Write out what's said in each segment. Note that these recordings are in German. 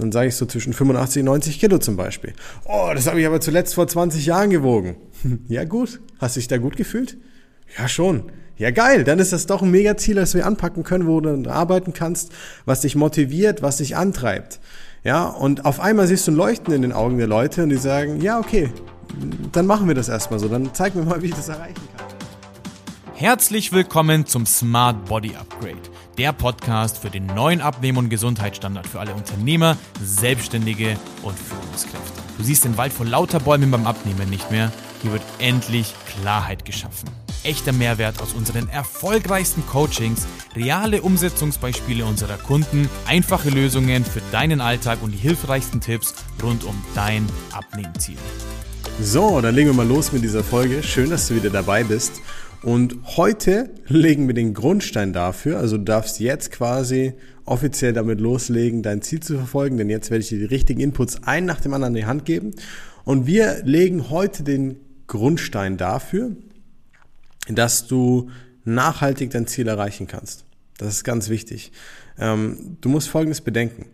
Dann sage ich so zwischen 85 und 90 Kilo zum Beispiel. Oh, das habe ich aber zuletzt vor 20 Jahren gewogen. ja gut, hast du dich da gut gefühlt? Ja schon. Ja geil, dann ist das doch ein Mega-Ziel, das wir anpacken können, wo du arbeiten kannst, was dich motiviert, was dich antreibt. Ja, und auf einmal siehst du ein Leuchten in den Augen der Leute und die sagen, ja okay, dann machen wir das erstmal so, dann zeig mir mal, wie ich das erreichen kann. Herzlich willkommen zum Smart Body Upgrade, der Podcast für den neuen Abnehmen- und Gesundheitsstandard für alle Unternehmer, Selbstständige und Führungskräfte. Du siehst den Wald vor lauter Bäumen beim Abnehmen nicht mehr. Hier wird endlich Klarheit geschaffen echter Mehrwert aus unseren erfolgreichsten Coachings, reale Umsetzungsbeispiele unserer Kunden, einfache Lösungen für deinen Alltag und die hilfreichsten Tipps rund um dein Abnehmziel. So, dann legen wir mal los mit dieser Folge. Schön, dass du wieder dabei bist. Und heute legen wir den Grundstein dafür. Also du darfst jetzt quasi offiziell damit loslegen, dein Ziel zu verfolgen, denn jetzt werde ich dir die richtigen Inputs ein nach dem anderen in die Hand geben. Und wir legen heute den Grundstein dafür, dass du nachhaltig dein Ziel erreichen kannst. Das ist ganz wichtig. Ähm, du musst Folgendes bedenken.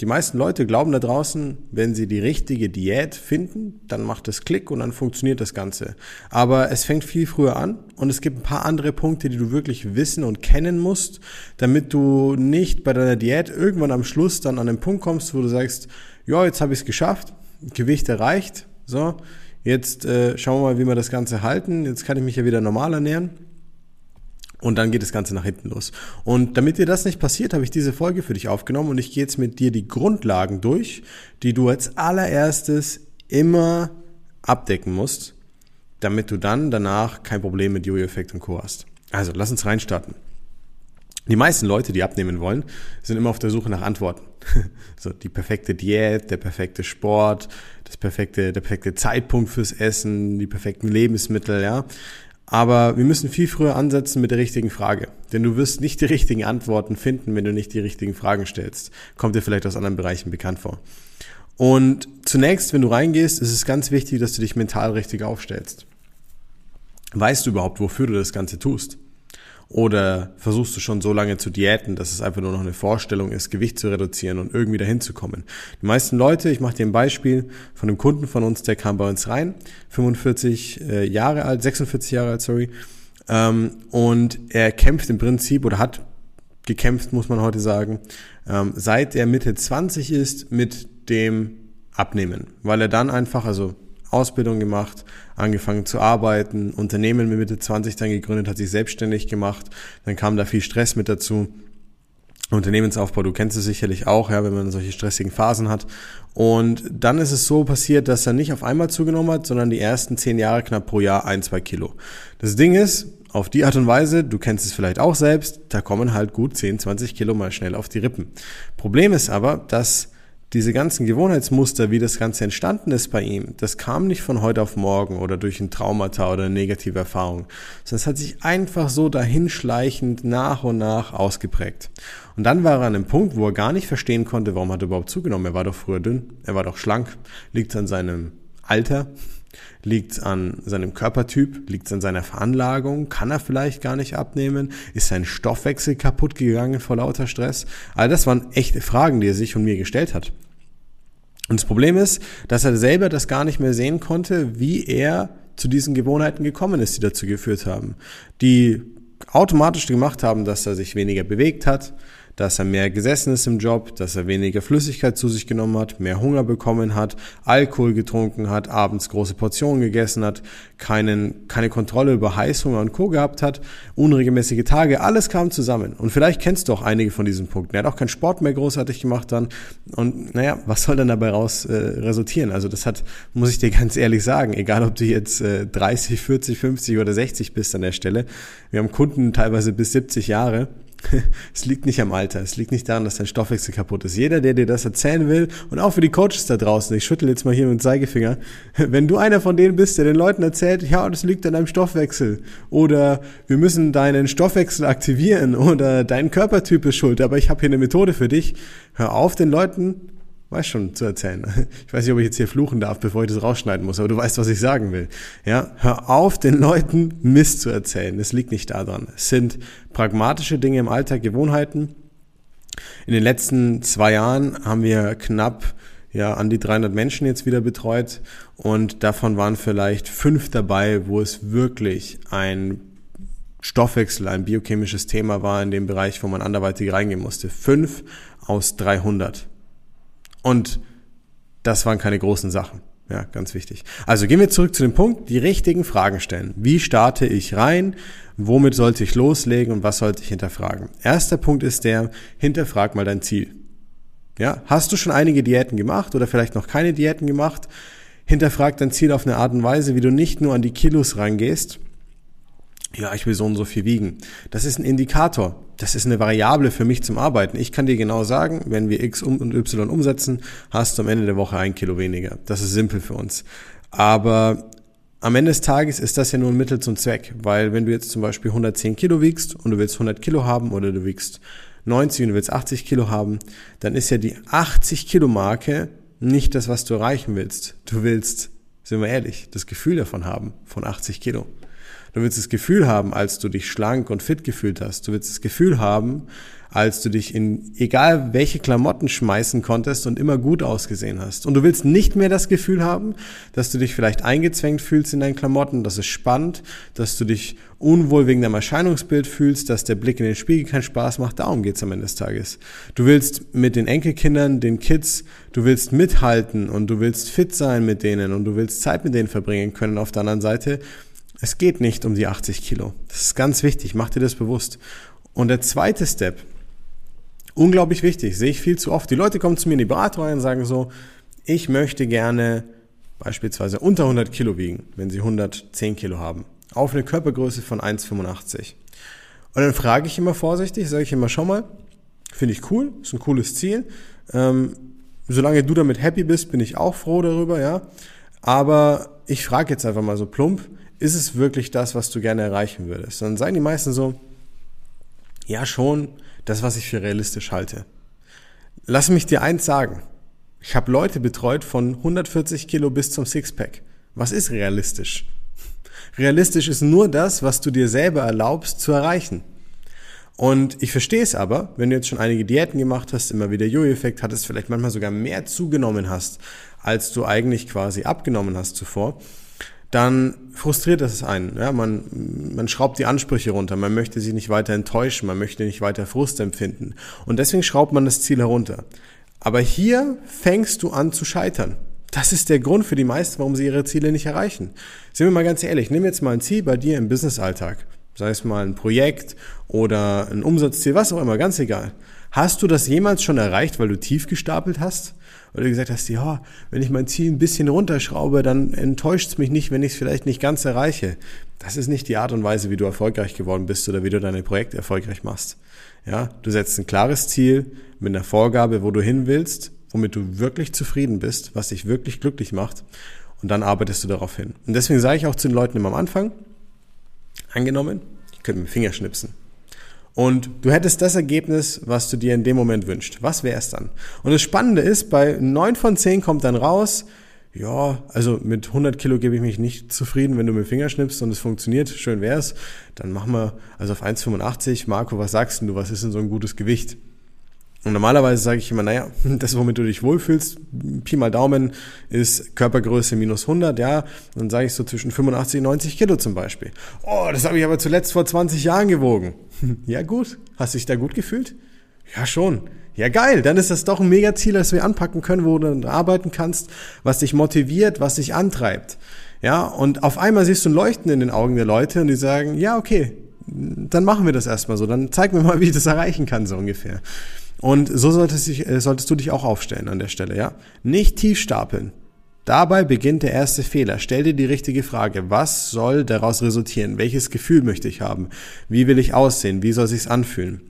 Die meisten Leute glauben da draußen, wenn sie die richtige Diät finden, dann macht es Klick und dann funktioniert das Ganze. Aber es fängt viel früher an und es gibt ein paar andere Punkte, die du wirklich wissen und kennen musst, damit du nicht bei deiner Diät irgendwann am Schluss dann an den Punkt kommst, wo du sagst, ja, jetzt habe ich es geschafft, Gewicht erreicht, so, Jetzt äh, schauen wir mal, wie wir das Ganze halten. Jetzt kann ich mich ja wieder normal ernähren. Und dann geht das Ganze nach hinten los. Und damit dir das nicht passiert, habe ich diese Folge für dich aufgenommen und ich gehe jetzt mit dir die Grundlagen durch, die du als allererstes immer abdecken musst, damit du dann danach kein Problem mit Jojo-Effekt und Co. hast. Also, lass uns reinstarten. Die meisten Leute, die abnehmen wollen, sind immer auf der Suche nach Antworten. so die perfekte Diät, der perfekte Sport, das perfekte, der perfekte Zeitpunkt fürs Essen, die perfekten Lebensmittel, ja. Aber wir müssen viel früher ansetzen mit der richtigen Frage. Denn du wirst nicht die richtigen Antworten finden, wenn du nicht die richtigen Fragen stellst. Kommt dir vielleicht aus anderen Bereichen bekannt vor. Und zunächst, wenn du reingehst, ist es ganz wichtig, dass du dich mental richtig aufstellst. Weißt du überhaupt, wofür du das Ganze tust? Oder versuchst du schon so lange zu diäten, dass es einfach nur noch eine Vorstellung ist, Gewicht zu reduzieren und irgendwie dahin zu kommen? Die meisten Leute, ich mache dir ein Beispiel von einem Kunden von uns, der kam bei uns rein, 45 äh, Jahre alt, 46 Jahre alt, sorry, ähm, und er kämpft im Prinzip oder hat gekämpft, muss man heute sagen, ähm, seit er Mitte 20 ist mit dem Abnehmen, weil er dann einfach, also Ausbildung gemacht, angefangen zu arbeiten, Unternehmen mit Mitte 20 dann gegründet, hat sich selbstständig gemacht, dann kam da viel Stress mit dazu. Unternehmensaufbau, du kennst es sicherlich auch, ja, wenn man solche stressigen Phasen hat. Und dann ist es so passiert, dass er nicht auf einmal zugenommen hat, sondern die ersten zehn Jahre knapp pro Jahr ein, zwei Kilo. Das Ding ist, auf die Art und Weise, du kennst es vielleicht auch selbst, da kommen halt gut 10, 20 Kilo mal schnell auf die Rippen. Problem ist aber, dass diese ganzen Gewohnheitsmuster, wie das Ganze entstanden ist bei ihm, das kam nicht von heute auf morgen oder durch ein Traumata oder eine negative Erfahrung, sondern es hat sich einfach so dahinschleichend nach und nach ausgeprägt. Und dann war er an einem Punkt, wo er gar nicht verstehen konnte, warum hat er überhaupt zugenommen. Er war doch früher dünn, er war doch schlank, liegt an seinem Alter, liegt an seinem Körpertyp, liegt an seiner Veranlagung, kann er vielleicht gar nicht abnehmen, ist sein Stoffwechsel kaputt gegangen vor lauter Stress. All das waren echte Fragen, die er sich und mir gestellt hat. Und das Problem ist, dass er selber das gar nicht mehr sehen konnte, wie er zu diesen Gewohnheiten gekommen ist, die dazu geführt haben. Die automatisch gemacht haben, dass er sich weniger bewegt hat, dass er mehr gesessen ist im Job, dass er weniger Flüssigkeit zu sich genommen hat, mehr Hunger bekommen hat, Alkohol getrunken hat, abends große Portionen gegessen hat, keinen, keine Kontrolle über Heißhunger und Co. gehabt hat, unregelmäßige Tage, alles kam zusammen. Und vielleicht kennst du auch einige von diesen Punkten. Er hat auch keinen Sport mehr großartig gemacht dann. Und naja, was soll dann dabei raus äh, resultieren? Also das hat, muss ich dir ganz ehrlich sagen, egal ob du jetzt äh, 30, 40, 50 oder 60 bist an der Stelle. Wir haben Kunden teilweise bis 70 Jahre es liegt nicht am Alter, es liegt nicht daran, dass dein Stoffwechsel kaputt ist. Jeder, der dir das erzählen will, und auch für die Coaches da draußen, ich schüttel jetzt mal hier mit dem Zeigefinger, wenn du einer von denen bist, der den Leuten erzählt, ja, das liegt an deinem Stoffwechsel, oder wir müssen deinen Stoffwechsel aktivieren, oder dein Körpertyp ist schuld, aber ich habe hier eine Methode für dich, hör auf, den Leuten weiß schon zu erzählen. Ich weiß nicht, ob ich jetzt hier fluchen darf, bevor ich das rausschneiden muss, aber du weißt, was ich sagen will. Ja, hör auf, den Leuten Mist zu erzählen. Es liegt nicht daran. Es sind pragmatische Dinge im Alltag, Gewohnheiten, In den letzten zwei Jahren haben wir knapp ja, an die 300 Menschen jetzt wieder betreut und davon waren vielleicht fünf dabei, wo es wirklich ein Stoffwechsel, ein biochemisches Thema war in dem Bereich, wo man anderweitig reingehen musste. Fünf aus 300. Und das waren keine großen Sachen. Ja, ganz wichtig. Also gehen wir zurück zu dem Punkt, die richtigen Fragen stellen. Wie starte ich rein? Womit sollte ich loslegen und was sollte ich hinterfragen? Erster Punkt ist der, hinterfrag mal dein Ziel. Ja, hast du schon einige Diäten gemacht oder vielleicht noch keine Diäten gemacht? Hinterfrag dein Ziel auf eine Art und Weise, wie du nicht nur an die Kilos rangehst, ja, ich will so und so viel wiegen. Das ist ein Indikator. Das ist eine Variable für mich zum Arbeiten. Ich kann dir genau sagen, wenn wir X und Y umsetzen, hast du am Ende der Woche ein Kilo weniger. Das ist simpel für uns. Aber am Ende des Tages ist das ja nur ein Mittel zum Zweck, weil wenn du jetzt zum Beispiel 110 Kilo wiegst und du willst 100 Kilo haben oder du wiegst 90 und du willst 80 Kilo haben, dann ist ja die 80 Kilo Marke nicht das, was du erreichen willst. Du willst, sind wir ehrlich, das Gefühl davon haben, von 80 Kilo. Du willst das Gefühl haben, als du dich schlank und fit gefühlt hast. Du willst das Gefühl haben, als du dich in egal welche Klamotten schmeißen konntest und immer gut ausgesehen hast. Und du willst nicht mehr das Gefühl haben, dass du dich vielleicht eingezwängt fühlst in deinen Klamotten, dass es spannend, dass du dich unwohl wegen deinem Erscheinungsbild fühlst, dass der Blick in den Spiegel keinen Spaß macht. Darum geht's am Ende des Tages. Du willst mit den Enkelkindern, den Kids, du willst mithalten und du willst fit sein mit denen und du willst Zeit mit denen verbringen können auf der anderen Seite es geht nicht um die 80 Kilo. Das ist ganz wichtig, mach dir das bewusst. Und der zweite Step, unglaublich wichtig, sehe ich viel zu oft. Die Leute kommen zu mir in die Beratung und sagen so, ich möchte gerne beispielsweise unter 100 Kilo wiegen, wenn sie 110 Kilo haben, auf eine Körpergröße von 1,85. Und dann frage ich immer vorsichtig, sage ich immer, schau mal, finde ich cool, ist ein cooles Ziel. Ähm, solange du damit happy bist, bin ich auch froh darüber, ja. Aber ich frage jetzt einfach mal so plump, ist es wirklich das, was du gerne erreichen würdest? Dann sagen die meisten so, ja schon, das, was ich für realistisch halte. Lass mich dir eins sagen. Ich habe Leute betreut von 140 Kilo bis zum Sixpack. Was ist realistisch? Realistisch ist nur das, was du dir selber erlaubst zu erreichen. Und ich verstehe es aber, wenn du jetzt schon einige Diäten gemacht hast, immer wieder Jojo-Effekt hattest, vielleicht manchmal sogar mehr zugenommen hast, als du eigentlich quasi abgenommen hast zuvor, dann frustriert das einen. Ja, man, man schraubt die Ansprüche runter, man möchte sich nicht weiter enttäuschen, man möchte nicht weiter Frust empfinden. Und deswegen schraubt man das Ziel herunter. Aber hier fängst du an zu scheitern. Das ist der Grund für die meisten, warum sie ihre Ziele nicht erreichen. Sind wir mal ganz ehrlich, nimm jetzt mal ein Ziel bei dir im Businessalltag. Sei es mal ein Projekt oder ein Umsatzziel, was auch immer, ganz egal. Hast du das jemals schon erreicht, weil du tief gestapelt hast? du gesagt hast, ja, wenn ich mein Ziel ein bisschen runterschraube, dann enttäuscht es mich nicht, wenn ich es vielleicht nicht ganz erreiche. Das ist nicht die Art und Weise, wie du erfolgreich geworden bist oder wie du deine Projekte erfolgreich machst. Ja, du setzt ein klares Ziel mit einer Vorgabe, wo du hin willst, womit du wirklich zufrieden bist, was dich wirklich glücklich macht und dann arbeitest du darauf hin. Und deswegen sage ich auch zu den Leuten immer am Anfang, angenommen, ich könnte mit dem Finger schnipsen. Und du hättest das Ergebnis, was du dir in dem Moment wünschst. Was wäre es dann? Und das Spannende ist, bei neun von zehn kommt dann raus, ja, also mit 100 Kilo gebe ich mich nicht zufrieden, wenn du mit dem Finger schnippst und es funktioniert, schön wär's. Dann machen wir also auf 1,85. Marco, was sagst du, was ist denn so ein gutes Gewicht? Und normalerweise sage ich immer, naja, das, womit du dich wohlfühlst, Pi mal Daumen, ist Körpergröße minus 100, ja. Dann sage ich so zwischen 85 und 90 Kilo zum Beispiel. Oh, das habe ich aber zuletzt vor 20 Jahren gewogen. Ja gut, hast du dich da gut gefühlt? Ja schon. Ja geil, dann ist das doch ein Megaziel, das wir anpacken können, wo du dann arbeiten kannst, was dich motiviert, was dich antreibt. Ja, und auf einmal siehst du ein Leuchten in den Augen der Leute und die sagen, ja okay, dann machen wir das erstmal so, dann zeig mir mal, wie ich das erreichen kann, so ungefähr. Und so solltest, dich, äh, solltest du dich auch aufstellen an der Stelle, ja. Nicht tief stapeln. Dabei beginnt der erste Fehler. Stell dir die richtige Frage. Was soll daraus resultieren? Welches Gefühl möchte ich haben? Wie will ich aussehen? Wie soll sich's anfühlen?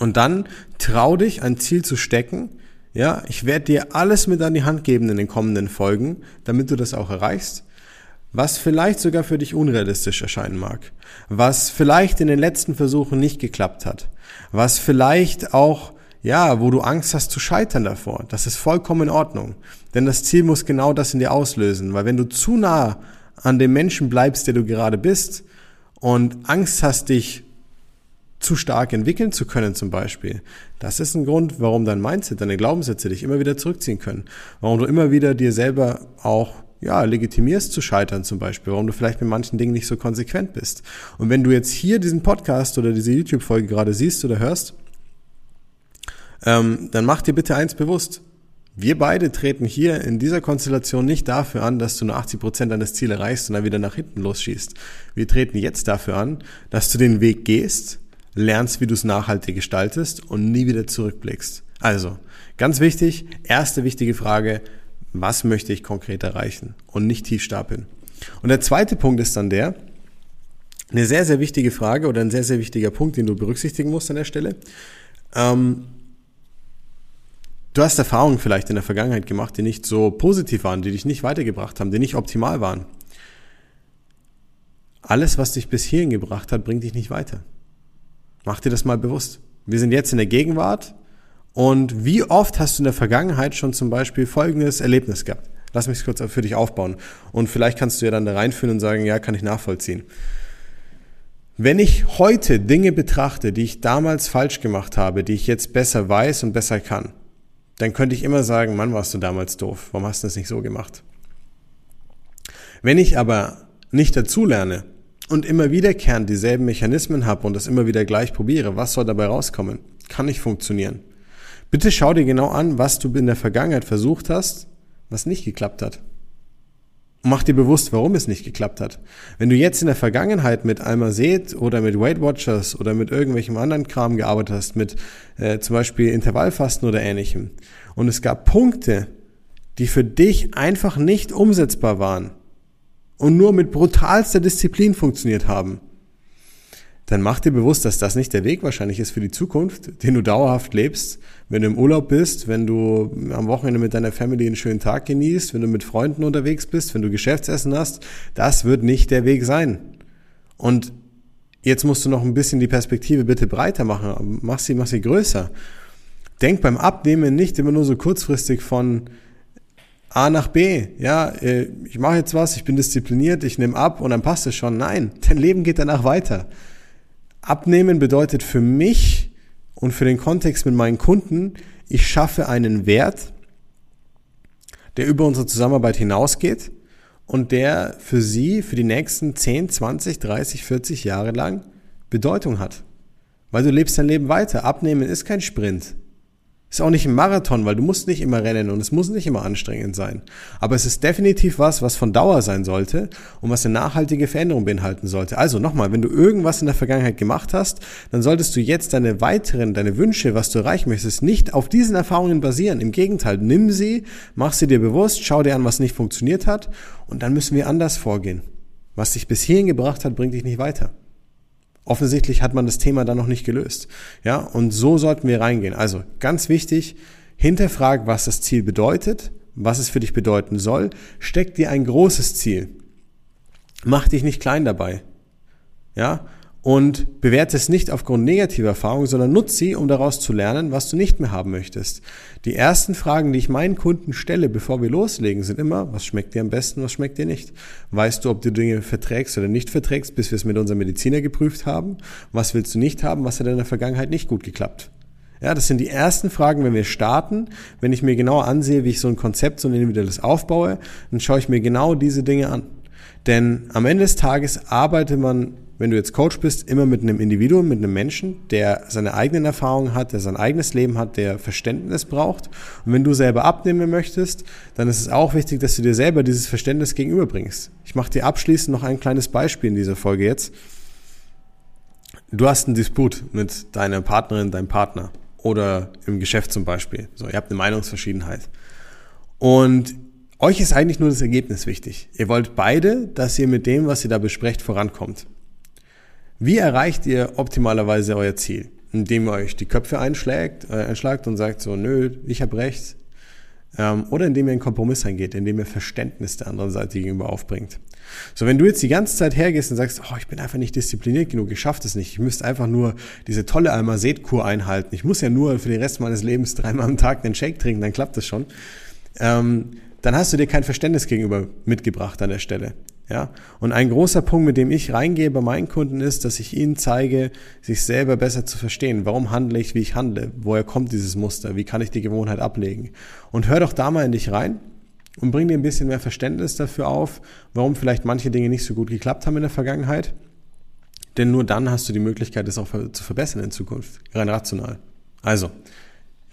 Und dann trau dich, ein Ziel zu stecken. Ja, ich werde dir alles mit an die Hand geben in den kommenden Folgen, damit du das auch erreichst. Was vielleicht sogar für dich unrealistisch erscheinen mag. Was vielleicht in den letzten Versuchen nicht geklappt hat was vielleicht auch, ja, wo du Angst hast zu scheitern davor. Das ist vollkommen in Ordnung. Denn das Ziel muss genau das in dir auslösen. Weil wenn du zu nah an dem Menschen bleibst, der du gerade bist und Angst hast, dich zu stark entwickeln zu können zum Beispiel. Das ist ein Grund, warum dein Mindset, deine Glaubenssätze dich immer wieder zurückziehen können. Warum du immer wieder dir selber auch ja, legitimierst zu scheitern zum Beispiel, warum du vielleicht mit manchen Dingen nicht so konsequent bist. Und wenn du jetzt hier diesen Podcast oder diese YouTube-Folge gerade siehst oder hörst, ähm, dann mach dir bitte eins bewusst. Wir beide treten hier in dieser Konstellation nicht dafür an, dass du nur 80 Prozent deines Ziels erreichst und dann wieder nach hinten losschießt. Wir treten jetzt dafür an, dass du den Weg gehst, lernst, wie du es nachhaltig gestaltest und nie wieder zurückblickst. Also, ganz wichtig, erste wichtige Frage, was möchte ich konkret erreichen und nicht tief stapeln. Und der zweite Punkt ist dann der, eine sehr, sehr wichtige Frage oder ein sehr, sehr wichtiger Punkt, den du berücksichtigen musst an der Stelle. Ähm, du hast Erfahrungen vielleicht in der Vergangenheit gemacht, die nicht so positiv waren, die dich nicht weitergebracht haben, die nicht optimal waren. Alles, was dich bis hierhin gebracht hat, bringt dich nicht weiter. Mach dir das mal bewusst. Wir sind jetzt in der Gegenwart und wie oft hast du in der Vergangenheit schon zum Beispiel folgendes Erlebnis gehabt? Lass mich kurz für dich aufbauen. Und vielleicht kannst du ja dann da reinführen und sagen, ja, kann ich nachvollziehen. Wenn ich heute Dinge betrachte, die ich damals falsch gemacht habe, die ich jetzt besser weiß und besser kann, dann könnte ich immer sagen, Mann, warst du damals doof. Warum hast du das nicht so gemacht? Wenn ich aber nicht dazulerne und immer wiederkehrend dieselben Mechanismen habe und das immer wieder gleich probiere, was soll dabei rauskommen? Kann nicht funktionieren. Bitte schau dir genau an, was du in der Vergangenheit versucht hast, was nicht geklappt hat. Mach dir bewusst, warum es nicht geklappt hat. Wenn du jetzt in der Vergangenheit mit Almazet oder mit Weight Watchers oder mit irgendwelchem anderen Kram gearbeitet hast, mit äh, zum Beispiel Intervallfasten oder ähnlichem, und es gab Punkte, die für dich einfach nicht umsetzbar waren und nur mit brutalster Disziplin funktioniert haben, dann mach dir bewusst, dass das nicht der Weg wahrscheinlich ist für die Zukunft, den du dauerhaft lebst, wenn du im Urlaub bist, wenn du am Wochenende mit deiner Family einen schönen Tag genießt, wenn du mit Freunden unterwegs bist, wenn du Geschäftsessen hast, das wird nicht der Weg sein. Und jetzt musst du noch ein bisschen die Perspektive bitte breiter machen, mach sie, mach sie größer. Denk beim Abnehmen nicht immer nur so kurzfristig von A nach B. Ja, äh, ich mache jetzt was, ich bin diszipliniert, ich nehme ab und dann passt es schon. Nein, dein Leben geht danach weiter. Abnehmen bedeutet für mich und für den Kontext mit meinen Kunden, ich schaffe einen Wert, der über unsere Zusammenarbeit hinausgeht und der für Sie für die nächsten 10, 20, 30, 40 Jahre lang Bedeutung hat. Weil du lebst dein Leben weiter. Abnehmen ist kein Sprint. Ist auch nicht ein Marathon, weil du musst nicht immer rennen und es muss nicht immer anstrengend sein. Aber es ist definitiv was, was von Dauer sein sollte und was eine nachhaltige Veränderung beinhalten sollte. Also nochmal, wenn du irgendwas in der Vergangenheit gemacht hast, dann solltest du jetzt deine weiteren, deine Wünsche, was du erreichen möchtest, nicht auf diesen Erfahrungen basieren. Im Gegenteil, nimm sie, mach sie dir bewusst, schau dir an, was nicht funktioniert hat und dann müssen wir anders vorgehen. Was dich bis hierhin gebracht hat, bringt dich nicht weiter. Offensichtlich hat man das Thema dann noch nicht gelöst. Ja, und so sollten wir reingehen. Also ganz wichtig, hinterfrag, was das Ziel bedeutet, was es für dich bedeuten soll. Steck dir ein großes Ziel. Mach dich nicht klein dabei. Ja, und bewerte es nicht aufgrund negativer Erfahrungen, sondern nutze sie, um daraus zu lernen, was du nicht mehr haben möchtest. Die ersten Fragen, die ich meinen Kunden stelle, bevor wir loslegen, sind immer, was schmeckt dir am besten, was schmeckt dir nicht? Weißt du, ob du Dinge verträgst oder nicht verträgst, bis wir es mit unserem Mediziner geprüft haben? Was willst du nicht haben? Was hat in der Vergangenheit nicht gut geklappt? Ja, das sind die ersten Fragen, wenn wir starten. Wenn ich mir genauer ansehe, wie ich so ein Konzept, so ein individuelles aufbaue, dann schaue ich mir genau diese Dinge an. Denn am Ende des Tages arbeitet man wenn du jetzt Coach bist, immer mit einem Individuum, mit einem Menschen, der seine eigenen Erfahrungen hat, der sein eigenes Leben hat, der Verständnis braucht. Und wenn du selber abnehmen möchtest, dann ist es auch wichtig, dass du dir selber dieses Verständnis gegenüberbringst. Ich mache dir abschließend noch ein kleines Beispiel in dieser Folge jetzt. Du hast einen Disput mit deiner Partnerin, deinem Partner oder im Geschäft zum Beispiel. So, ihr habt eine Meinungsverschiedenheit. Und euch ist eigentlich nur das Ergebnis wichtig. Ihr wollt beide, dass ihr mit dem, was ihr da besprecht, vorankommt. Wie erreicht ihr optimalerweise euer Ziel? Indem ihr euch die Köpfe einschlägt, äh, einschlagt und sagt so, nö, ich habe recht. Ähm, oder indem ihr einen Kompromiss eingeht, indem ihr Verständnis der anderen Seite gegenüber aufbringt. So, wenn du jetzt die ganze Zeit hergehst und sagst, oh, ich bin einfach nicht diszipliniert genug, ich schaffe das nicht, ich müsste einfach nur diese tolle Almazet-Kur einhalten, ich muss ja nur für den Rest meines Lebens dreimal am Tag einen Shake trinken, dann klappt das schon. Ähm, dann hast du dir kein Verständnis gegenüber mitgebracht an der Stelle. Ja, und ein großer Punkt, mit dem ich reingehe bei meinen Kunden ist, dass ich ihnen zeige, sich selber besser zu verstehen. Warum handle ich, wie ich handle? Woher kommt dieses Muster? Wie kann ich die Gewohnheit ablegen? Und hör doch da mal in dich rein und bring dir ein bisschen mehr Verständnis dafür auf, warum vielleicht manche Dinge nicht so gut geklappt haben in der Vergangenheit. Denn nur dann hast du die Möglichkeit, das auch zu verbessern in Zukunft, rein rational. Also,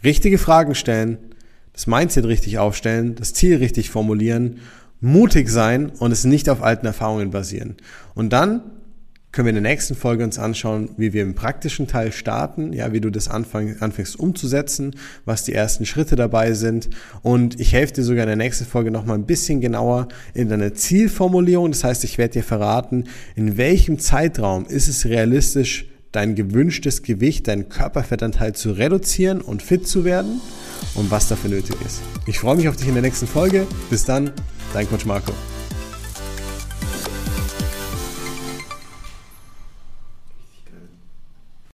richtige Fragen stellen, das Mindset richtig aufstellen, das Ziel richtig formulieren mutig sein und es nicht auf alten Erfahrungen basieren. Und dann können wir in der nächsten Folge uns anschauen, wie wir im praktischen Teil starten, ja, wie du das anfang, anfängst umzusetzen, was die ersten Schritte dabei sind. Und ich helfe dir sogar in der nächsten Folge nochmal ein bisschen genauer in deiner Zielformulierung. Das heißt, ich werde dir verraten, in welchem Zeitraum ist es realistisch, dein gewünschtes Gewicht, deinen Körperfettanteil zu reduzieren und fit zu werden und was dafür nötig ist. Ich freue mich auf dich in der nächsten Folge. Bis dann, dein Coach Marco.